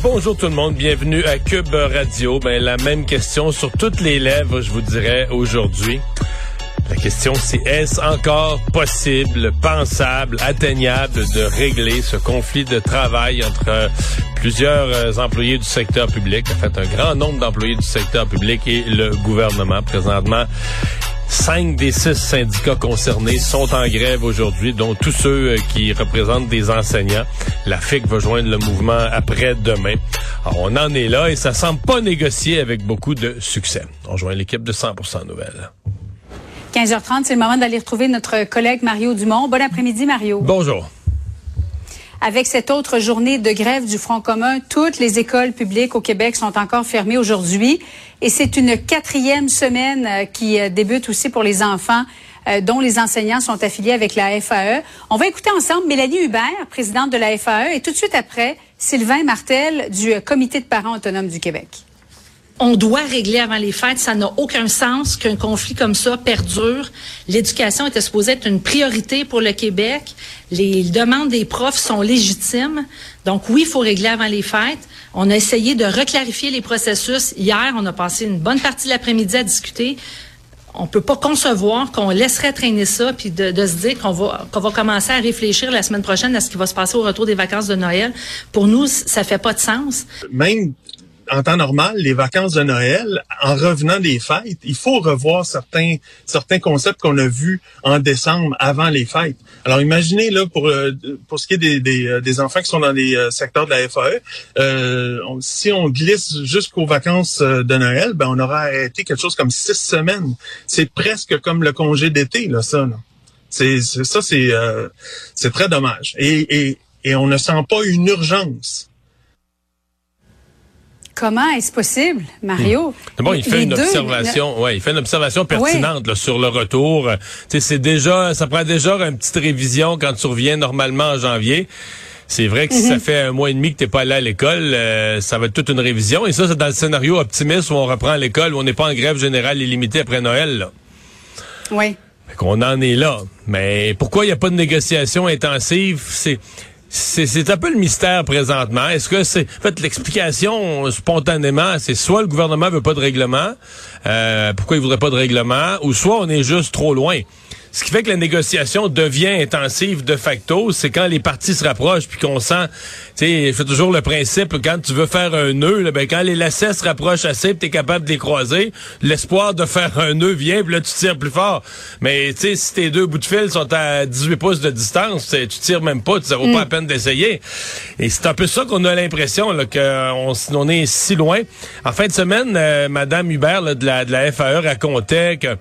Bonjour tout le monde, bienvenue à Cube Radio. Ben, la même question sur toutes les lèvres, je vous dirais, aujourd'hui. La question, c'est est-ce encore possible, pensable, atteignable de régler ce conflit de travail entre euh, plusieurs euh, employés du secteur public, en fait un grand nombre d'employés du secteur public et le gouvernement présentement? Cinq des six syndicats concernés sont en grève aujourd'hui, dont tous ceux euh, qui représentent des enseignants. La FIC va joindre le mouvement après-demain. On en est là et ça semble pas négocier avec beaucoup de succès. On rejoint l'équipe de 100% Nouvelles. 15h30, c'est le moment d'aller retrouver notre collègue Mario Dumont. Bon après-midi, Mario. Bonjour. Avec cette autre journée de grève du Front commun, toutes les écoles publiques au Québec sont encore fermées aujourd'hui. Et c'est une quatrième semaine euh, qui euh, débute aussi pour les enfants euh, dont les enseignants sont affiliés avec la FAE. On va écouter ensemble Mélanie Hubert, présidente de la FAE, et tout de suite après, Sylvain Martel du Comité de parents autonomes du Québec on doit régler avant les fêtes. Ça n'a aucun sens qu'un conflit comme ça perdure. L'éducation était supposée être une priorité pour le Québec. Les demandes des profs sont légitimes. Donc oui, il faut régler avant les fêtes. On a essayé de reclarifier les processus. Hier, on a passé une bonne partie de l'après-midi à discuter. On peut pas concevoir qu'on laisserait traîner ça puis de, se dire qu'on va qu'on va commencer à réfléchir la semaine prochaine à ce qui va se passer au retour des vacances de Noël. Pour nous, ça fait pas de sens. En temps normal, les vacances de Noël, en revenant des fêtes, il faut revoir certains certains concepts qu'on a vus en décembre avant les fêtes. Alors imaginez là pour euh, pour ce qui est des, des, euh, des enfants qui sont dans les euh, secteurs de la FAE, euh, si on glisse jusqu'aux vacances de Noël, ben on aura arrêté quelque chose comme six semaines. C'est presque comme le congé d'été là, ça. Là. C'est, ça c'est c'est très dommage. Et, et et on ne sent pas une urgence Comment est-ce possible, Mario? Hmm. Bon, il fait une observation, ouais, il fait une observation pertinente sur le retour. c'est déjà, ça prend déjà une petite révision quand tu reviens normalement en janvier. C'est vrai que si ça mhm. fait un mois et demi que t'es pas allé à l'école, euh, ça va être toute une révision. Et ça, c'est dans le scénario optimiste où on reprend l'école, où on n'est pas en grève générale illimitée après Noël. Là. Oui. Qu'on en est là. Mais pourquoi il n'y a pas de négociation intensive? C'est c'est un peu le mystère présentement. Est-ce que c'est en fait l'explication spontanément, c'est soit le gouvernement veut pas de règlement, euh, pourquoi il voudrait pas de règlement, ou soit on est juste trop loin. Ce qui fait que la négociation devient intensive de facto, c'est quand les parties se rapprochent puis qu'on sent, tu sais, je fais toujours le principe quand tu veux faire un nœud, là, ben quand les lacets se rapprochent assez, tu es capable de les croiser, l'espoir de faire un nœud vient, puis là tu tires plus fort. Mais tu sais, si tes deux bouts de fil sont à 18 pouces de distance, tu tires même pas, ça vaut pas la mm. peine d'essayer. Et c'est un peu ça qu'on a l'impression là qu'on on est si loin. En fin de semaine, euh, Madame Hubert de la de la FAE racontait que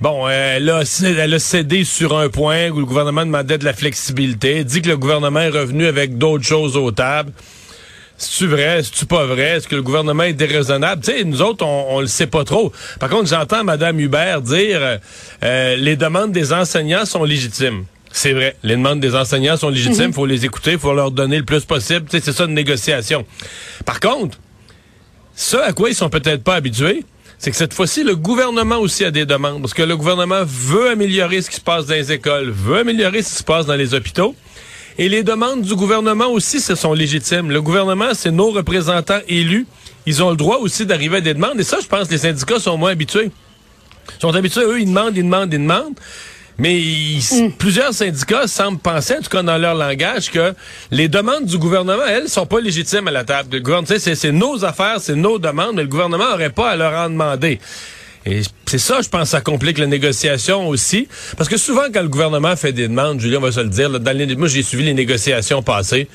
Bon, elle a, elle a cédé sur un point où le gouvernement demandait de la flexibilité, dit que le gouvernement est revenu avec d'autres choses aux tables. C'est-tu vrai? C'est-tu pas vrai? Est-ce que le gouvernement est déraisonnable? Tu sais, nous autres, on, on le sait pas trop. Par contre, j'entends Mme Hubert dire euh, euh, les demandes des enseignants sont légitimes. C'est vrai. Les demandes des enseignants sont légitimes. Il mhm. faut les écouter. Il faut leur donner le plus possible. Tu sais, c'est ça une négociation. Par contre, ce à quoi ils sont peut-être pas habitués, c'est que cette fois-ci, le gouvernement aussi a des demandes. Parce que le gouvernement veut améliorer ce qui se passe dans les écoles, veut améliorer ce qui se passe dans les hôpitaux. Et les demandes du gouvernement aussi, ce sont légitimes. Le gouvernement, c'est nos représentants élus. Ils ont le droit aussi d'arriver à des demandes. Et ça, je pense, les syndicats sont moins habitués. Ils sont habitués, eux, ils demandent, ils demandent, ils demandent. Mais mm. plusieurs syndicats semblent penser, en tout cas dans leur langage, que les demandes du gouvernement, elles, sont pas légitimes à la table. Le gouvernement, c'est nos affaires, c'est nos demandes, mais le gouvernement n'aurait pas à leur en demander. Et c'est ça, je pense, ça complique la négociation aussi. Parce que souvent, quand le gouvernement fait des demandes, Julien va se le dire, dans les, moi j'ai suivi les négociations passées,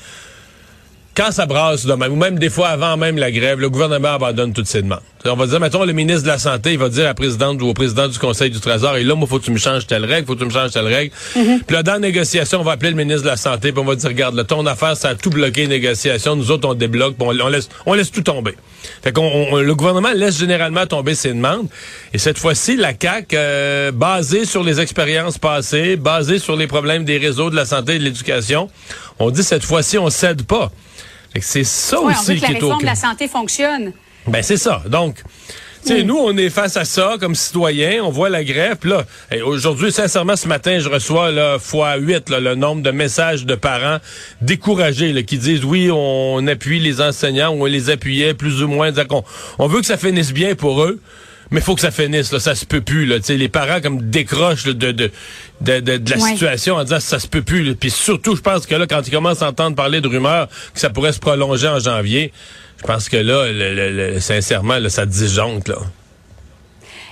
quand ça brasse, ou même des fois avant même la grève, le gouvernement abandonne toutes ses demandes. On va dire, mettons, le ministre de la Santé, il va dire à la présidente ou au président du Conseil du Trésor, et là, moi, faut que tu me changes telle règle, faut que tu me changes telle règle. Mm-hmm. Puis là, dans la négociation, on va appeler le ministre de la Santé, puis on va dire, regarde, là, ton affaire, ça a tout bloqué les négociations. Nous autres, on débloque, puis on, on laisse, on laisse tout tomber. Fait qu'on, on- le gouvernement laisse généralement tomber ses demandes. Et cette fois-ci, la CAQ, euh, basée sur les expériences passées, basée sur les problèmes des réseaux de la santé et de l'éducation, on dit cette fois-ci, on cède pas. Fait que c'est ça Ouais, on aussi veut que la qui est au réforme de la santé fonctionne. Ben c'est ça. Donc, tu sais, nous, on est face à ça comme citoyens, on voit la grève. puis Là, aujourd'hui, sincèrement, ce matin, je reçois là, fois 8 là, le nombre de messages de parents découragés là, qui disent oui, on appuie les enseignants, ou on les appuyait plus ou moins. Qu'on- on veut que ça finisse bien pour eux. Mais faut que ça finisse, là, ça se peut plus. Là. Tu sais, Les parents comme décrochent là, de, de, de, de, la Ouais. situation en disant ça se peut plus. là. Puis surtout, je pense que là, quand ils commencent à entendre parler de rumeurs que ça pourrait se prolonger en janvier, pense que là, le, le- le- sincèrement, là, ça disjoncte. Là.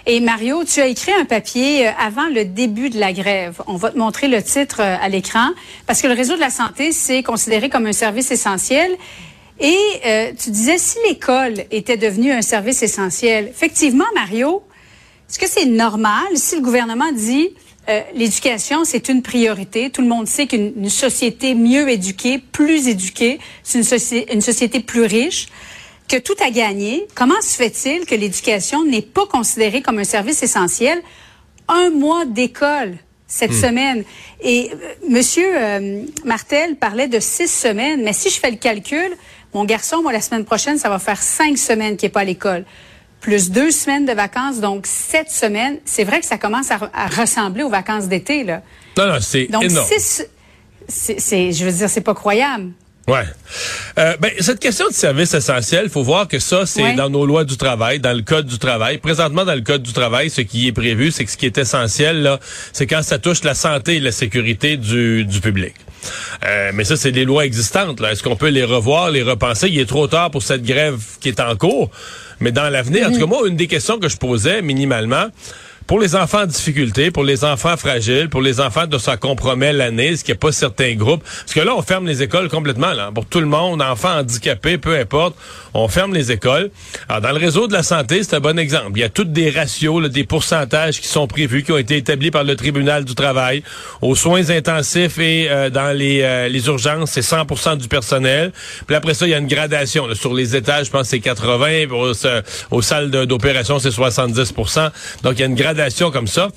Et Mario, tu as écrit un papier euh, avant le début de la grève. On va te montrer le titre euh, à l'écran parce que le réseau de la santé, c'est considéré comme un service essentiel. Et euh, tu disais si l'école était devenue un service essentiel. Effectivement, Mario, est-ce que c'est normal si le gouvernement dit euh, l'éducation, c'est une priorité. Tout le monde sait qu'une une société mieux éduquée, plus éduquée, c'est une, soci- une société plus riche que tout a gagné, comment se fait-il que l'éducation n'est pas considérée comme un service essentiel? Un mois d'école cette semaine? Et euh, Monsieur euh, Martel parlait de six semaines, mais si je fais le calcul, mon garçon, moi, la semaine prochaine, ça va faire cinq semaines qu'il n'est pas à l'école. Plus deux semaines de vacances, donc sept semaines. C'est vrai que ça commence à, re- à ressembler aux vacances d'été, là. Non, non, c'est Donc, énorme. six, c'est, c'est- je veux dire, c'est pas croyable. Ouais. Euh, ben, cette question de service essentiel, faut voir que ça, c'est Ouais. dans nos lois du travail, dans le code du travail. Présentement, dans le code du travail, ce qui est prévu, c'est que ce qui est essentiel, là, c'est quand ça touche la santé et la sécurité du, du public. Euh, mais ça, c'est des lois existantes. Là. Est-ce qu'on peut les revoir, les repenser? Il est trop tard pour cette grève qui est en cours. Mais dans l'avenir, en tout cas, moi, une des questions que je posais minimalement, pour les enfants en difficulté, pour les enfants fragiles, pour les enfants dont ça compromet l'année, ce qui a pas certains groupes. Parce que là, on ferme les écoles complètement. Là, pour tout le monde, enfants handicapés, peu importe, on ferme les écoles. Alors, dans le réseau de la santé, c'est un bon exemple. Il y a toutes des ratios, là, des pourcentages qui sont prévus, qui ont été établis par le tribunal du travail. Aux soins intensifs et euh, dans les, euh, les urgences, c'est 100 du personnel. Puis après ça, il y a une gradation. là. sur les étages, je pense c'est 80. puis Aux, aux salles de- d'opération, c'est 70% Donc, il y a une gradation comme ça.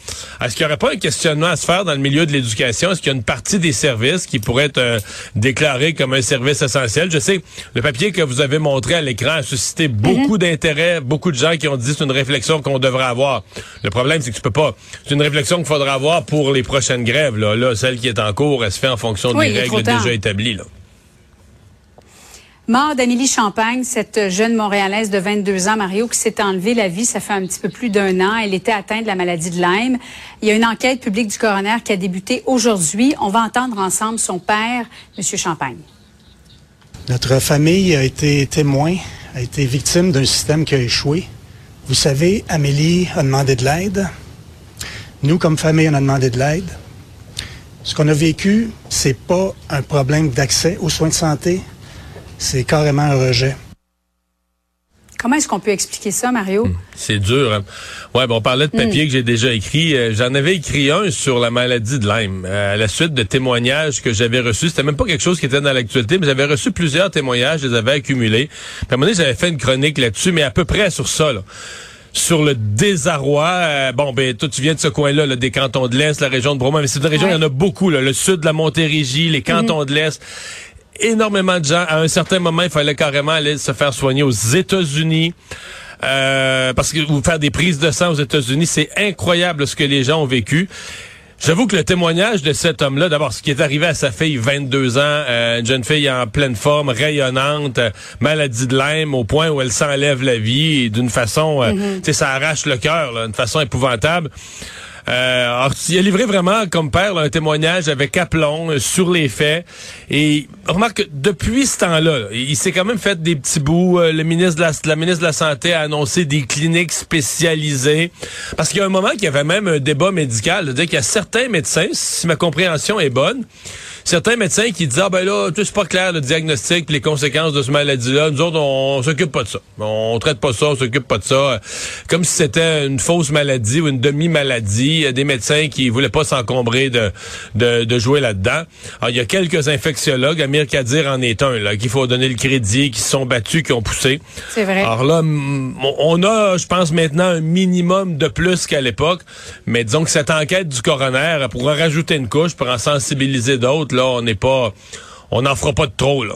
Est-ce qu'il n'y aurait pas un questionnement à se faire dans le milieu de l'éducation? Est-ce qu'il y a une partie des services qui pourrait être euh, déclarée comme un service essentiel? Je sais, le papier que vous avez montré à l'écran a suscité beaucoup d'intérêt, beaucoup de gens qui ont dit c'est une réflexion qu'on devrait avoir. Le problème, c'est que tu peux pas. C'est une réflexion qu'il faudra avoir pour les prochaines grèves. Là, là celle qui est en cours, elle se fait en fonction Oui, des règles déjà établies. Là. Mort d'Amélie Champagne, cette jeune Montréalaise de 22 ans, Mario, qui s'est enlevée la vie, ça fait un petit peu plus d'un an. Elle était atteinte de la maladie de Lyme. Il y a une enquête publique du coroner qui a débuté aujourd'hui. On va entendre ensemble son père, M. Champagne. Notre famille a été témoin, a été victime d'un système qui a échoué. Vous savez, Amélie a demandé de l'aide. Nous, comme famille, on a demandé de l'aide. Ce qu'on a vécu, c'est pas un problème d'accès aux soins de santé, c'est carrément un rejet. Comment est-ce qu'on peut expliquer ça, Mario? C'est dur. Hein? Ouais, bon, on parlait de papier que j'ai déjà écrit. Euh, J'en avais écrit un sur la maladie de Lyme. Euh, à la suite de témoignages que j'avais reçus, c'était même pas quelque chose qui était dans l'actualité, mais j'avais reçu plusieurs témoignages, je les avais accumulés. Puis à un moment donné, j'avais fait une chronique là-dessus, mais à peu près sur ça. Là. Sur le désarroi, euh, bon ben toi tu viens de ce coin-là, là, des cantons de l'Est, la région de Bromont, mais c'est une région, il y en a beaucoup, là, le sud de la Montérégie, les cantons de l'Est énormément de gens. À un certain moment, il fallait carrément aller se faire soigner aux États-Unis. Euh, parce que vous faire des prises de sang aux États-Unis, c'est incroyable ce que les gens ont vécu. J'avoue que le témoignage de cet homme-là, d'abord, ce qui est arrivé à sa fille, 22 ans, euh, une jeune fille en pleine forme, rayonnante, euh, maladie de Lyme, au point où elle s'enlève la vie et d'une façon, euh, tu sais, ça arrache le cœur, d'une façon épouvantable. Euh, il a livré vraiment, comme père, un témoignage avec aplomb euh, sur les faits. Et remarque que depuis ce temps-là, là, il s'est quand même fait des petits bouts. Euh, le ministre de la, ministre de la Santé a annoncé des cliniques spécialisées. Parce qu'il y a un moment qu'il y avait même un débat médical, de dire qu'il y a certains médecins, si ma compréhension est bonne, certains médecins qui disent, ah ben là, tout c'est pas clair le diagnostic les conséquences de ce maladie-là. Nous autres, on, s'occupe pas de ça. On traite pas ça, on s'occupe pas de ça. Comme si c'était une fausse maladie ou une demi-maladie. Il y a des médecins qui voulaient pas s'encombrer de, de, de, jouer là-dedans. Alors, il y a quelques infectiologues, Amir Kadir en est un, là, qu'il faut donner le crédit, qui se sont battus, qui ont poussé. C'est vrai. Alors là, on a, je pense, maintenant un minimum de plus qu'à l'époque. Mais disons que cette enquête du coroner pourra rajouter une couche pour en sensibiliser d'autres. Là, on n'est pas, on n'en fera pas de trop, là.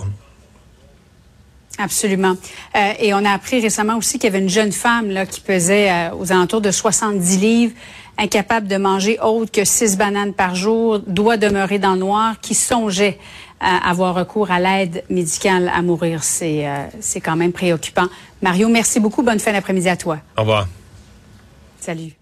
Absolument. Euh, et on a appris récemment aussi qu'il y avait une jeune femme là, qui pesait euh, aux alentours de 70 livres, incapable de manger autre que six bananes par jour, doit demeurer dans le noir, qui songeait à avoir recours à l'aide médicale à mourir. C'est euh, c'est quand même préoccupant. Mario, merci beaucoup. Bonne fin d'après-midi à toi. Au revoir. Salut.